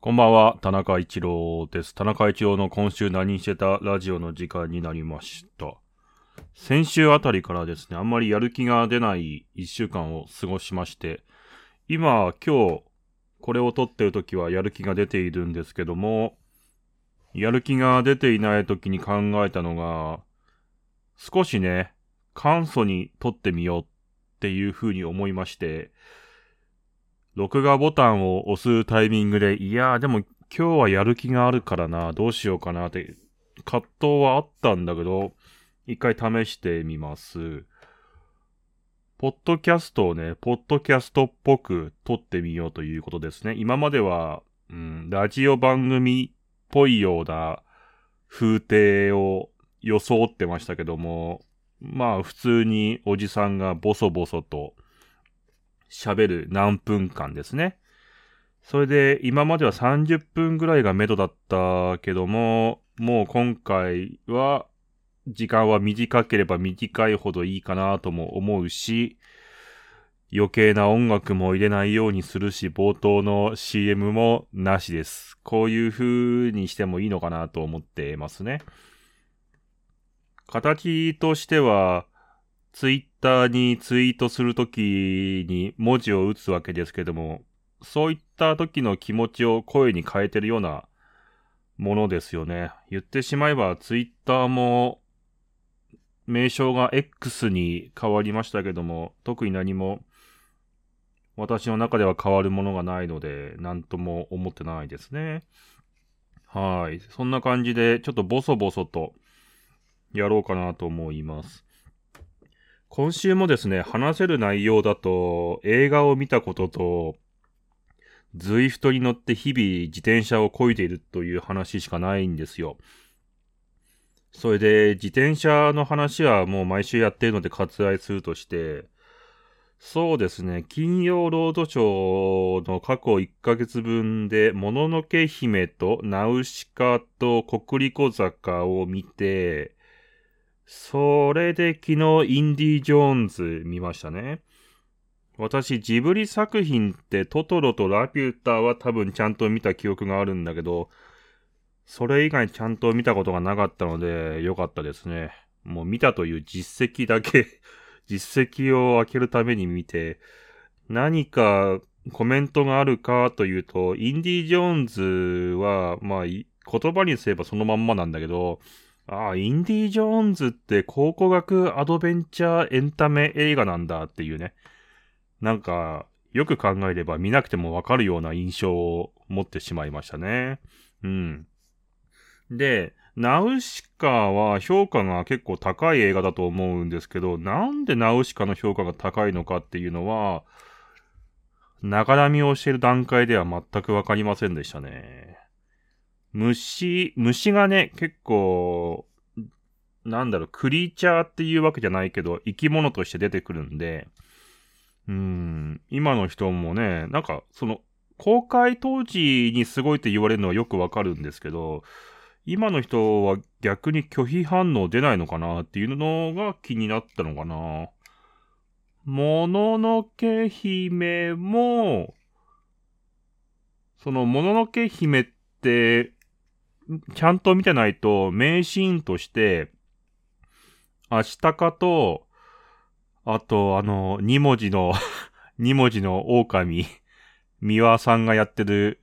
こんばんは、田中一郎です。田中一郎の今週何してたラジオの時間になりました。先週あたりからですね、あんまりやる気が出ない一週間を過ごしまして、今、今日、これを撮ってる時はやる気が出ているんですけども、やる気が出ていない時に考えたのが、少しね、簡素に撮ってみようっていう風に思いまして、録画ボタンを押すタイミングで、いやーでも今日はやる気があるからな、どうしようかなって、葛藤はあったんだけど、一回試してみます。ポッドキャストをね、ポッドキャストっぽく撮ってみようということですね。今までは、うん、ラジオ番組っぽいような風景を装ってましたけども、まあ普通におじさんがボソボソと喋る何分間ですね。それで今までは30分ぐらいが目処だったけども、もう今回は時間は短ければ短いほどいいかなとも思うし、余計な音楽も入れないようにするし、冒頭の CM もなしです。こういう風にしてもいいのかなと思ってますね。形としては、ツイターにツイートするときに文字を打つわけですけども、そういった時の気持ちを声に変えてるようなものですよね。言ってしまえばツイッターも名称が X に変わりましたけども、特に何も私の中では変わるものがないので、なんとも思ってないですね。はい。そんな感じで、ちょっとボソボソとやろうかなと思います。今週もですね、話せる内容だと、映画を見たことと、ズイフトに乗って日々自転車を漕いでいるという話しかないんですよ。それで、自転車の話はもう毎週やってるので割愛するとして、そうですね、金曜ロードショーの過去1ヶ月分で、もののけ姫とナウシカと国立小坂を見て、それで昨日インディ・ジョーンズ見ましたね。私ジブリ作品ってトトロとラピューターは多分ちゃんと見た記憶があるんだけど、それ以外ちゃんと見たことがなかったので良かったですね。もう見たという実績だけ、実績を開けるために見て、何かコメントがあるかというと、インディ・ジョーンズは、まあ、言葉にすればそのまんまなんだけど、ああ、インディ・ジョーンズって考古学アドベンチャーエンタメ映画なんだっていうね。なんか、よく考えれば見なくてもわかるような印象を持ってしまいましたね。うん。で、ナウシカは評価が結構高い映画だと思うんですけど、なんでナウシカの評価が高いのかっていうのは、長らみをしている段階では全くわかりませんでしたね。虫、虫がね、結構、なんだろう、クリーチャーっていうわけじゃないけど、生き物として出てくるんで、うん、今の人もね、なんか、その、公開当時にすごいって言われるのはよくわかるんですけど、今の人は逆に拒否反応出ないのかなっていうのが気になったのかな。もののけ姫も、そのもののけ姫って、ちゃんと見てないと、名シーンとして、アシタカと、あと、あの、二文字の、二文字の狼、三輪さんがやってる、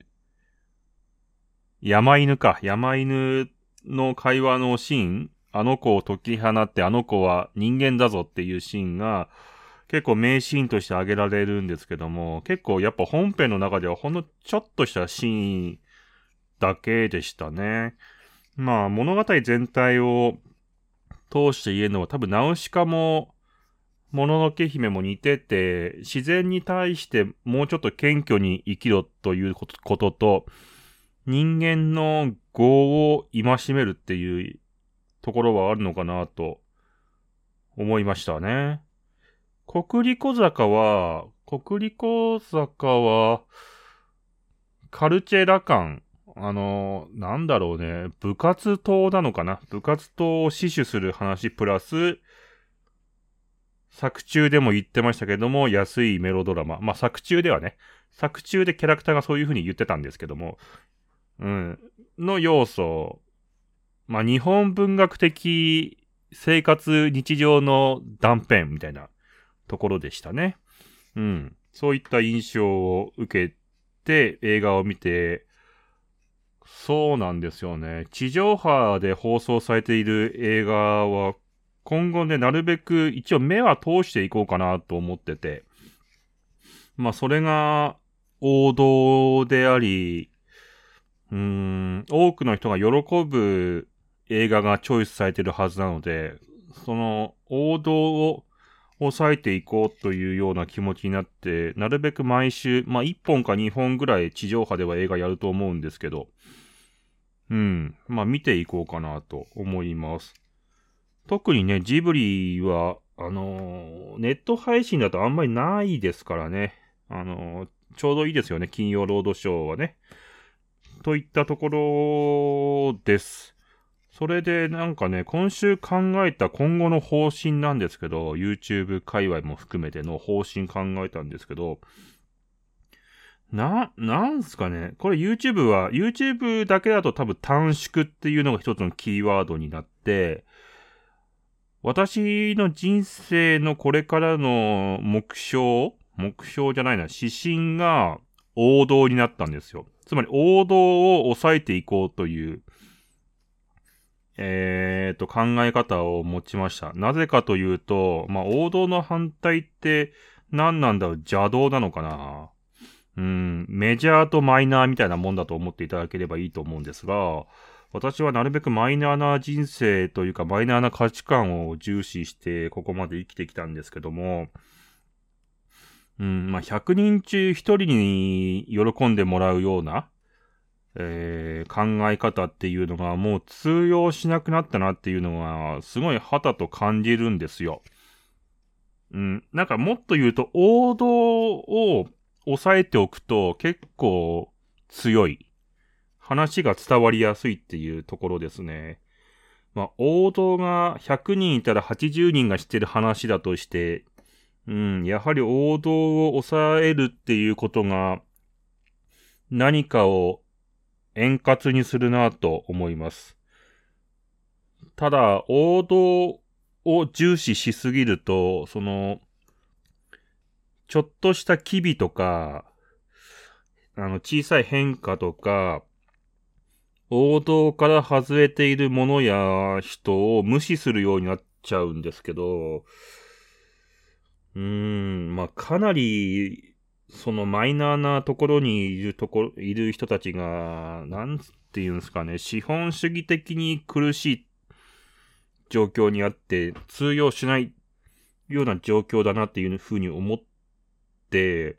山犬か、山犬の会話のシーン、あの子を解き放って、あの子は人間だぞっていうシーンが、結構名シーンとして挙げられるんですけども、結構やっぱ本編の中ではほんのちょっとしたシーンだけでしたね。まあ物語全体を通して言えるのは多分ナウシカも、もののけ姫も似てて、自然に対してもうちょっと謙虚に生きろということと、人間の業を戒めるっていうところはあるのかなと思いましたね。国立小坂は、国立小坂は、カルチェラ感、あの、なんだろうね、部活動なのかな？部活動を死守する話プラス、作中でも言ってましたけども、安いメロドラマ。まあ、作中ではね、作中でキャラクターがそういう風に言ってたんですけども、うん、の要素。まあ、日本文学的生活日常の断片みたいなところでしたね。うん。そういった印象を受けて映画を見て、そうなんですよね。地上波で放送されている映画は、今後ね、なるべく一応目は通していこうかなと思ってて、まあそれが王道であり、うーん、多くの人が喜ぶ映画がチョイスされてるはずなので、その王道を抑えていこうというような気持ちになって、なるべく毎週、まあ1本か2本ぐらい地上波では映画やると思うんですけど、うん、まあ見ていこうかなと思います。特にね、ジブリは、あのー、ネット配信だとあんまりないですからね。あのー、ちょうどいいですよね、金曜ロードショーはね。といったところです。それでなんかね、今週考えた今後の方針なんですけど、YouTube 界隈も含めての方針考えたんですけど、な、なんすかね？これ YouTube は、YouTube だけだと多分短縮っていうのが一つのキーワードになって、私の人生のこれからの目標目標じゃないな、指針が王道になったんですよ。つまり王道を抑えていこうというえーと、考え方を持ちました。なぜかというと、まあ、王道の反対って何なんだろう？邪道なのかな？うん、メジャーとマイナーみたいなもんだと思っていただければいいと思うんですが、私はなるべくマイナーな人生というかマイナーな価値観を重視してここまで生きてきたんですけども、うん、まあ、100人中1人に喜んでもらうような、えー、考え方っていうのがもう通用しなくなったなっていうのが、すごい旗と感じるんですよ。うん。なんかもっと言うと、王道を抑えておくと結構強い。話が伝わりやすいっていうところですね。まあ、王道が100人いたら80人が知ってる話だとして、うん、やはり王道を抑えるっていうことが、何かを円滑にするなと思います。ただ、王道を重視しすぎると、その、ちょっとした機微とか、あの、小さい変化とか、王道から外れているものや人を無視するようになっちゃうんですけど、うーん、まあ、かなりそのマイナーなところにいるところ、いる人たちが、なんていうんですかね、資本主義的に苦しい状況にあって、通用しないような状況だなっていうふうに思って、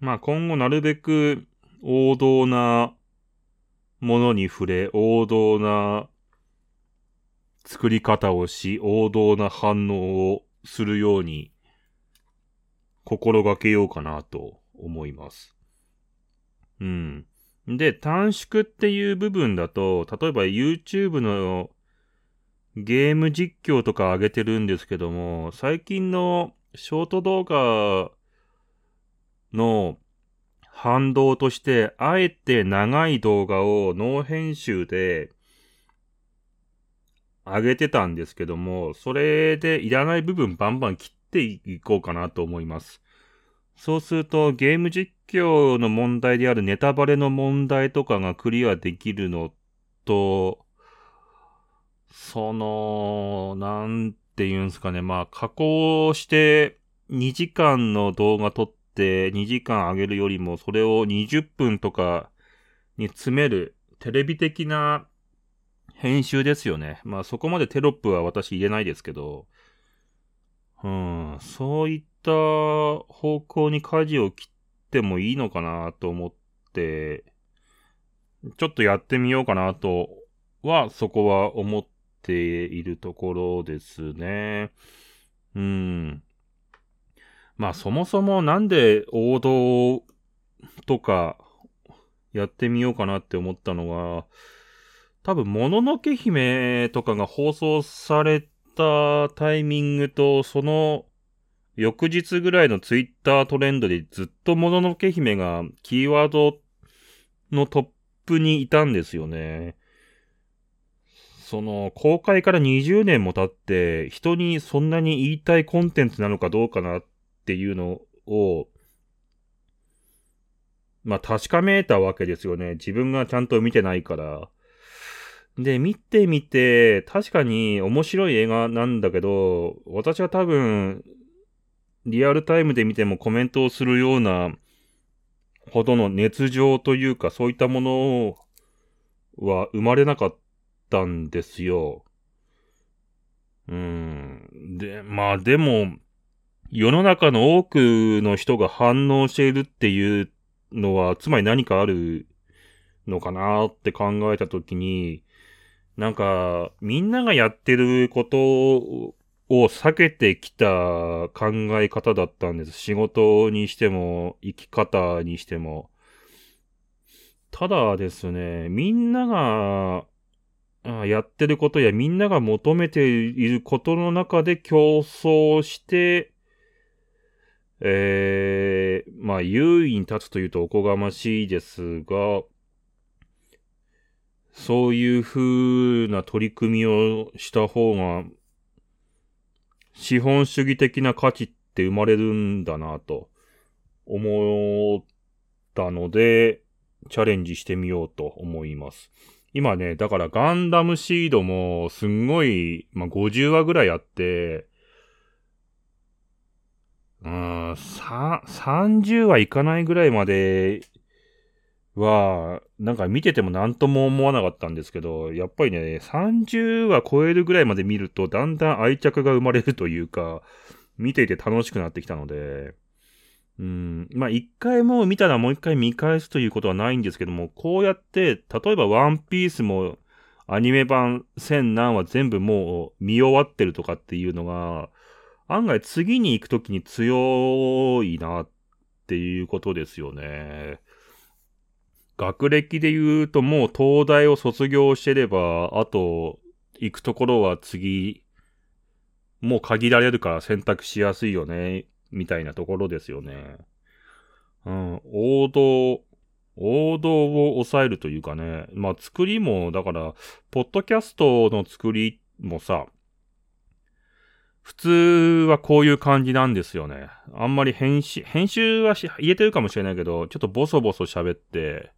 まあ今後なるべく王道なものに触れ、王道な作り方をし、王道な反応をするように心がけようかなと思います。うん。で、短縮っていう部分だと、例えば YouTube のゲーム実況とか上げてるんですけども、最近のショート動画の反動として、あえて長い動画をノー編集で上げてたんですけども、それでいらない部分バンバン切っていこうかなと思います。そうするとゲーム実況の問題であるネタバレの問題とかがクリアできるのと、その、なんて言うんすかね。まあ、加工して2時間の動画撮って2時間上げるよりも、それを20分とかに詰めるテレビ的な編集ですよね。まあそこまでテロップは私入れないですけど、うん、そういった方向に舵を切ってもいいのかなと思って、ちょっとやってみようかなとは、そこは思っているところですね。うん。まあそもそもなんで王道とかやってみようかなって思ったのは、多分、もののけ姫とかが放送されたタイミングと、その翌日ぐらいのツイッタートレンドでずっともののけ姫がキーワードのトップにいたんですよね。その、公開から20年も経って、人にそんなに言いたいコンテンツなのかどうかなっていうのを、まあ確かめたわけですよね。自分がちゃんと見てないから。で、見てみて、確かに面白い映画なんだけど、私は多分、リアルタイムで見てもコメントをするようなほどの熱情というか、そういったものは生まれなかったんですよ。うん。で、まあでも、世の中の多くの人が反応しているっていうのは、つまり何かあるのかなって考えたときに、なんか、みんながやってることを避けてきた考え方だったんです。仕事にしても、生き方にしても。ただですね、みんながやってることやみんなが求めていることの中で競争して、えー、まあ、優位に立つというとおこがましいですが、そういう風な取り組みをした方が、資本主義的な価値って生まれるんだなと思ったので、チャレンジしてみようと思います。今ね、だからガンダムシードもすんごい、まあ、50話ぐらいあって、うん、30はいかないぐらいまでは、なんか見てても何とも思わなかったんですけど、やっぱりね、30話超えるぐらいまで見ると、だんだん愛着が生まれるというか、見ていて楽しくなってきたので、うん、まあ一回もう見たらもう一回見返すということはないんですけども、こうやって、例えばワンピースもアニメ版千何話全部もう見終わってるとかっていうのが、案外次に行くときに強いなっていうことですよね。学歴で言うともう東大を卒業してれば、あと行くところは次、もう限られるから選択しやすいよね、みたいなところですよね。うん、王道、王道を抑えるというかね。まあ作りも、だから、ポッドキャストの作りもさ、普通はこういう感じなんですよね。あんまり編集、編集はし言えてるかもしれないけど、ちょっとボソボソ喋って、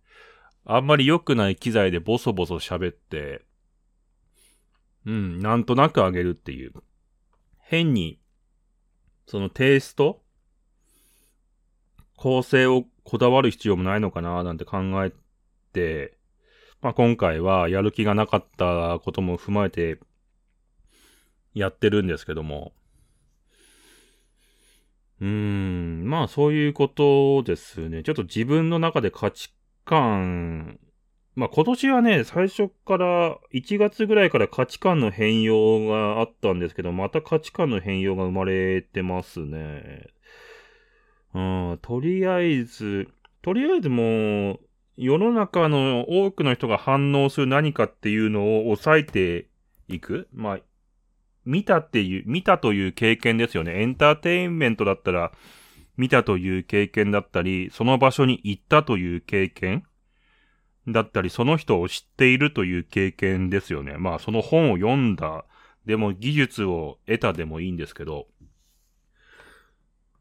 あんまり良くない機材でボソボソ喋って、うん、なんとなく上げるっていう。変に、そのテイスト構成をこだわる必要もないのかななんて考えて、まあ今回はやる気がなかったことも踏まえてやってるんですけども。うーん、まあそういうことですね。ちょっと自分の中で価値観、まあ今年はね、最初から1月ぐらいから価値観の変容があったんですけど、また価値観の変容が生まれてますね。うん、とりあえず、とりあえずもう、世の中の多くの人が反応する何かっていうのを抑えていく。まあ、見たっていう、見たという経験ですよね。エンターテインメントだったら、見たという経験だったり、その場所に行ったという経験だったり、その人を知っているという経験ですよね。まあ、その本を読んだ、でも技術を得たでもいいんですけど、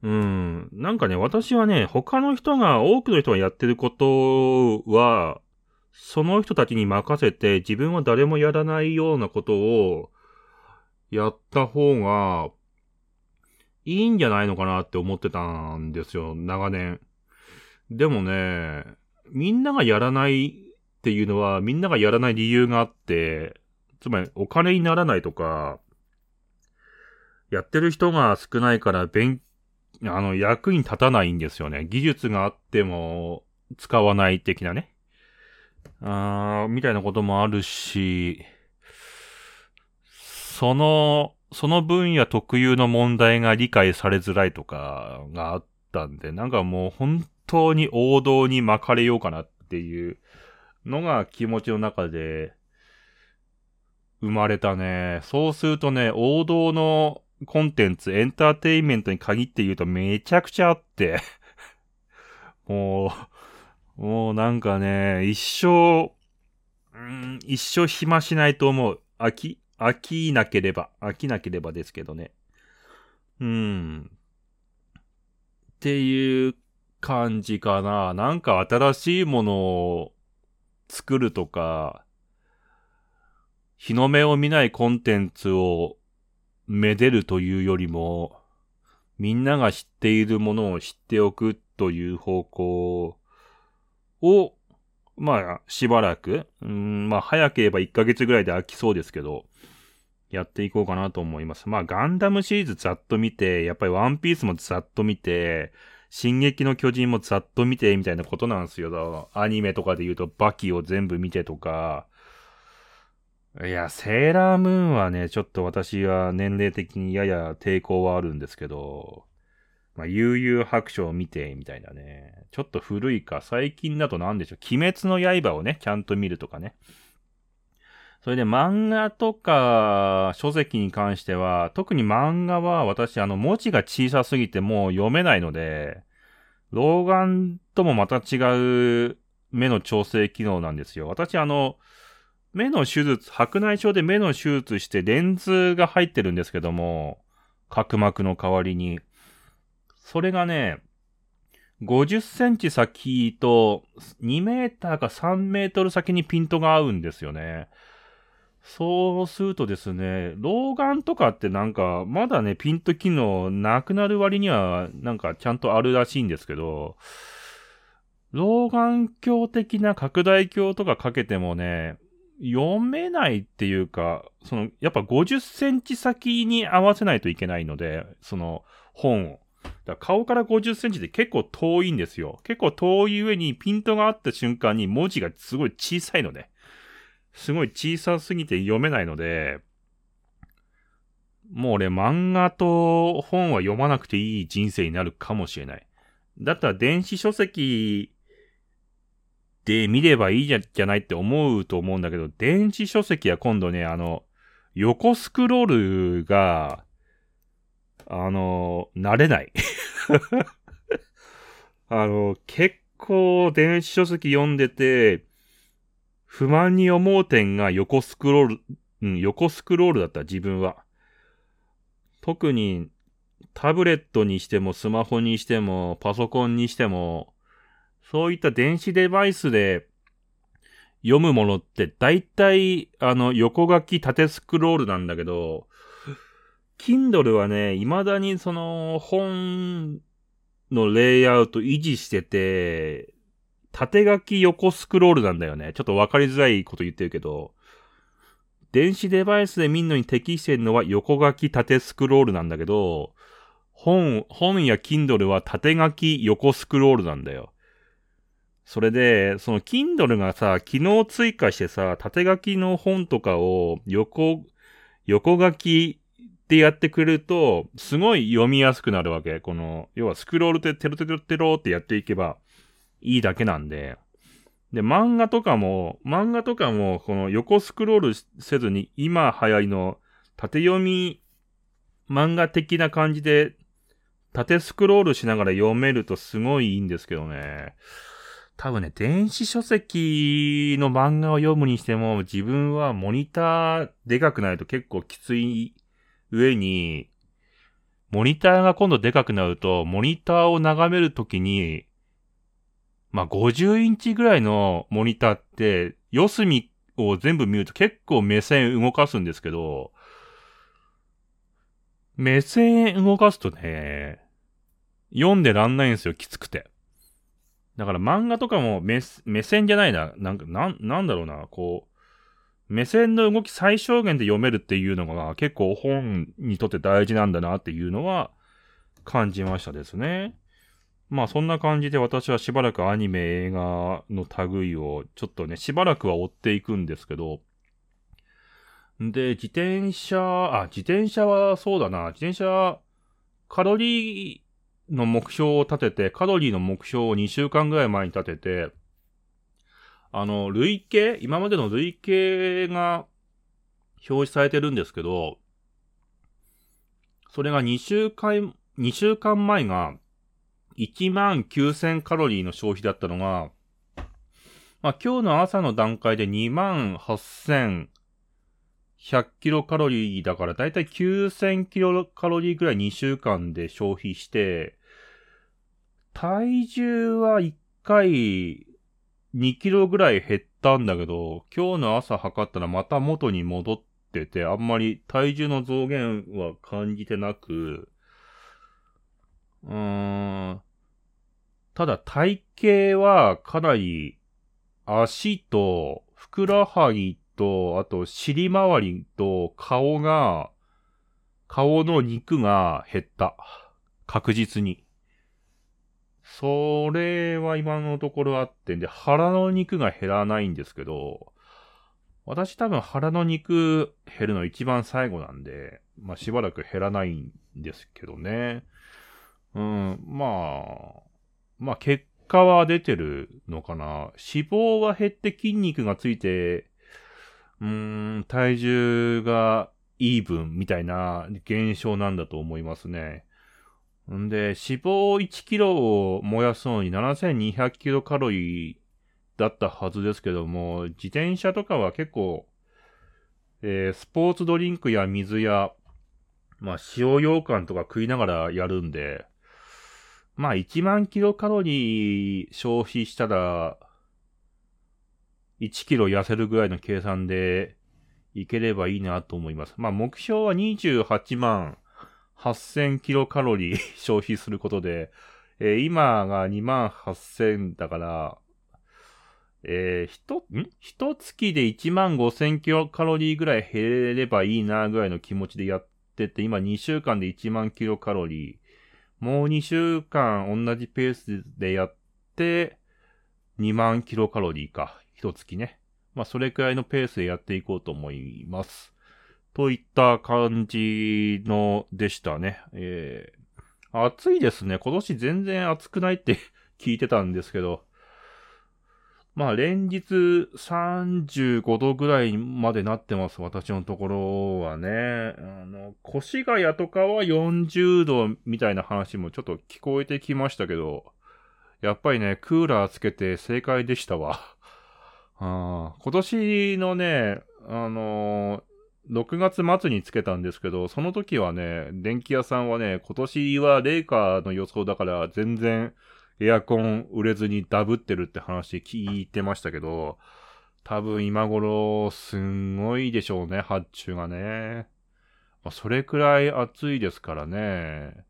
うん。なんかね、私はね、他の人が、多くの人がやってることは、その人たちに任せて、自分は誰もやらないようなことを、やった方が、いいんじゃないのかなって思ってたんですよ、長年。でもね、みんながやらないっていうのは、みんながやらない理由があって、つまりお金にならないとか、やってる人が少ないから勉、あの、役に立たないんですよね。技術があっても使わない的なね。あー、みたいなこともあるし、その、その分野特有の問題が理解されづらいとかがあったんで、なんかもう本当に王道に巻かれようかなっていうのが気持ちの中で生まれたね。そうするとね、王道のコンテンツ、エンターテインメントに限って言うとめちゃくちゃあって もう、もうなんかね、一生、うん、一生暇しないと思う。飽き、飽きなければ、飽きなければですけどね。うん。っていう感じかな。なんか新しいものを作るとか、日の目を見ないコンテンツをめでるというよりも、みんなが知っているものを知っておくという方向を、まあ、しばらく、うん、まあ、早ければ1ヶ月ぐらいで飽きそうですけど、やっていこうかなと思います。まあ、ガンダムシリーズざっと見て、やっぱりワンピースもざっと見て、進撃の巨人もざっと見て、みたいなことなんですよ。アニメとかで言うと、バキを全部見てとか、いや、セーラームーンはね、ちょっと私は年齢的にやや抵抗はあるんですけど、まあ、悠々白書を見て、みたいなね。ちょっと古いか、最近だと何でしょう。鬼滅の刃をね、ちゃんと見るとかね。それで漫画とか書籍に関しては、特に漫画は私、あの、文字が小さすぎてもう読めないので、老眼ともまた違う目の調整機能なんですよ。私、あの、目の手術、白内障で目の手術してレンズが入ってるんですけども、角膜の代わりに。それがね、50センチ先と2メーターか3メートル先にピントが合うんですよね。そうするとですね、老眼とかってなんか、まだね、ピント機能なくなる割には、なんかちゃんとあるらしいんですけど、老眼鏡的な拡大鏡とかかけてもね、読めないっていうか、その、やっぱ50センチ先に合わせないといけないので、その本を。だ顔から50センチで結構遠いんですよ。結構遠い上にピントがあった瞬間に文字がすごい小さいので、すごい小さすぎて読めないので、もう俺漫画と本は読まなくていい人生になるかもしれない。だったら電子書籍で見ればいいじゃじゃないって思うと思うんだけど、電子書籍は今度ね、あの、横スクロールが、あの、慣れない。あの、結構電子書籍読んでて、不満に思う点が横スクロール、うん、横スクロールだった自分は。特にタブレットにしてもスマホにしてもパソコンにしてもそういった電子デバイスで読むものって大体、あの、横書き縦スクロールなんだけど、Kindle はね、未だにその本のレイアウト維持してて、縦書き横スクロールなんだよね。ちょっとわかりづらいこと言ってるけど、電子デバイスで見るのに適してるのは横書き縦スクロールなんだけど、本、本や Kindle は縦書き横スクロールなんだよ。それで、その Kindle がさ、機能追加してさ、縦書きの本とかを横、横書きでやってくれると、すごい読みやすくなるわけ。この、要はスクロールでテロテロテロってやっていけばいいだけなんで。で、漫画とかも、漫画とかも、この横スクロールせずに、今流行りの縦読み漫画的な感じで、縦スクロールしながら読めるとすごいいいんですけどね。多分ね、電子書籍の漫画を読むにしても、自分はモニターでかくないと結構きつい上に、モニターが今度でかくなると、モニターを眺めるときに、まあ、50インチぐらいのモニターって、四隅を全部見ると結構目線動かすんですけど、目線動かすとね、読んでらんないんですよ、きつくて。だから漫画とかも目目線じゃないな。なんか、なん、なんだろうな。こう、目線の動き最小限で読めるっていうのが結構本にとって大事なんだなっていうのは感じましたですね。まあそんな感じで私はしばらくアニメ映画の類をちょっとね、しばらくは追っていくんですけど、で、自転車、あ、自転車はそうだな、自転車、カロリー、の目標を立てて、カロリーの目標を2週間ぐらい前に立てて、あの、累計今までの累計が表示されてるんですけど、それが2週間、2週間前が1万9000カロリーの消費だったのが、まあ今日の朝の段階で2万8100キロカロリーだからだいたい9000キロカロリーぐらい2週間で消費して、体重は1回2キロぐらい減ったんだけど、今日の朝測ったらまた元に戻ってて、あんまり体重の増減は感じてなく、うーん、ただ体型はかなり足と、ふくらはぎと、あと尻周りと顔が、顔の肉が減った。確実に。それは今のところあってんで、腹の肉が減らないんですけど、私多分腹の肉減るの一番最後なんで、まあしばらく減らないんですけどね。うん、まあ、まあ結果は出てるのかな。脂肪が減って筋肉がついて、うん、体重がイーブンみたいな現象なんだと思いますね。んで、脂肪1キロを燃やすのに7200キロカロリーだったはずですけども、自転車とかは結構、えー、スポーツドリンクや水や、まあ、塩羊羹とか食いながらやるんで、まあ1万キロカロリー消費したら、1キロ痩せるぐらいの計算でいければいいなと思います。まあ目標は28万8000キロカロリー 消費することで、えー、今が2万8000だから、えー、ひと、ん？一月で1万5000キロカロリーぐらい減れればいいなぐらいの気持ちでやってて、今2週間で1万キロカロリー。もう2週間同じペースでやって、2万キロカロリーか。一月ね。まあ、それくらいのペースでやっていこうと思います。といった感じのでしたね。えー、暑いですね。今年全然暑くないって聞いてたんですけど、まあ連日35度ぐらいまでなってます、私のところはね。あの、越谷とかは40度みたいな話もちょっと聞こえてきましたけど、やっぱりね、クーラーつけて正解でしたわ。あ今年のね、あのー、6月末につけたんですけど、その時はね、電気屋さんはね、今年は冷夏の予想だから全然エアコン売れずにダブってるって話聞いてましたけど、多分今頃すんごいでしょうね、発注がね。まあ、それくらい暑いですからね。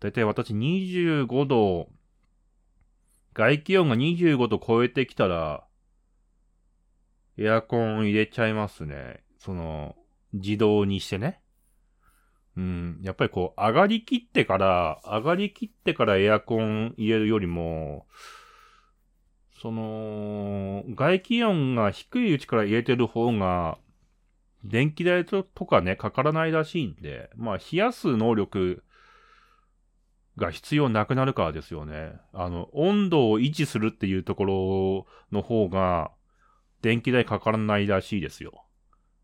だいたい私25度、外気温が25度超えてきたら、エアコン入れちゃいますね。その、自動にしてね。うん、やっぱりこう、上がりきってから、上がりきってからエアコン入れるよりも、その、外気温が低いうちから入れてる方が、電気代とかね、かからないらしいんで、まあ、冷やす能力が必要なくなるからですよね。あの、温度を維持するっていうところの方が、電気代かからないらしいですよ。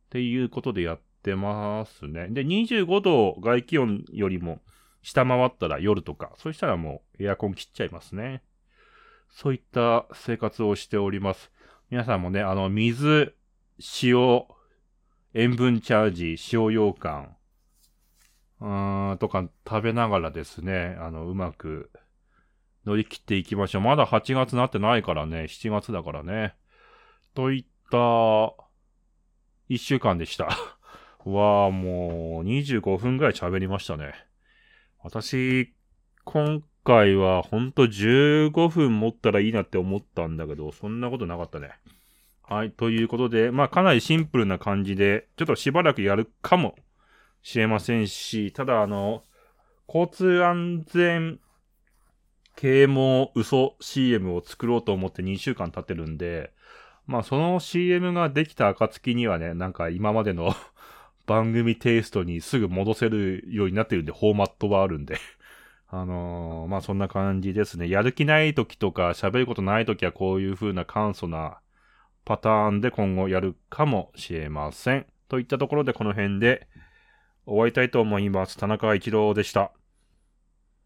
っていうことでやってますね。で、25度外気温よりも下回ったら夜とか、そしたらもうエアコン切っちゃいますね。そういった生活をしております。皆さんもね、あの、水、塩、塩分チャージ、塩羊羹、うーん、とか食べながらですね、あの、うまく乗り切っていきましょう。まだ8月なってないからね、7月だからね。といった、1週間でした。は、もう、25分ぐらい喋りましたね。私、今回はほんと15分持ったらいいなって思ったんだけど、そんなことなかったね。はい。ということで、まあかなりシンプルな感じで、ちょっとしばらくやるかもしれませんし、ただあの、交通安全啓蒙嘘 CM を作ろうと思って2週間経ってるんで、まあその CM ができた暁にはね、なんか今までの 番組テイストにすぐ戻せるようになってるんで、フォーマットはあるんで。あのー、まあ、そんな感じですね。やる気ない時とか、喋ることない時はこういう風な簡素なパターンで今後やるかもしれません。といったところでこの辺で終わりたいと思います。田中一郎でした。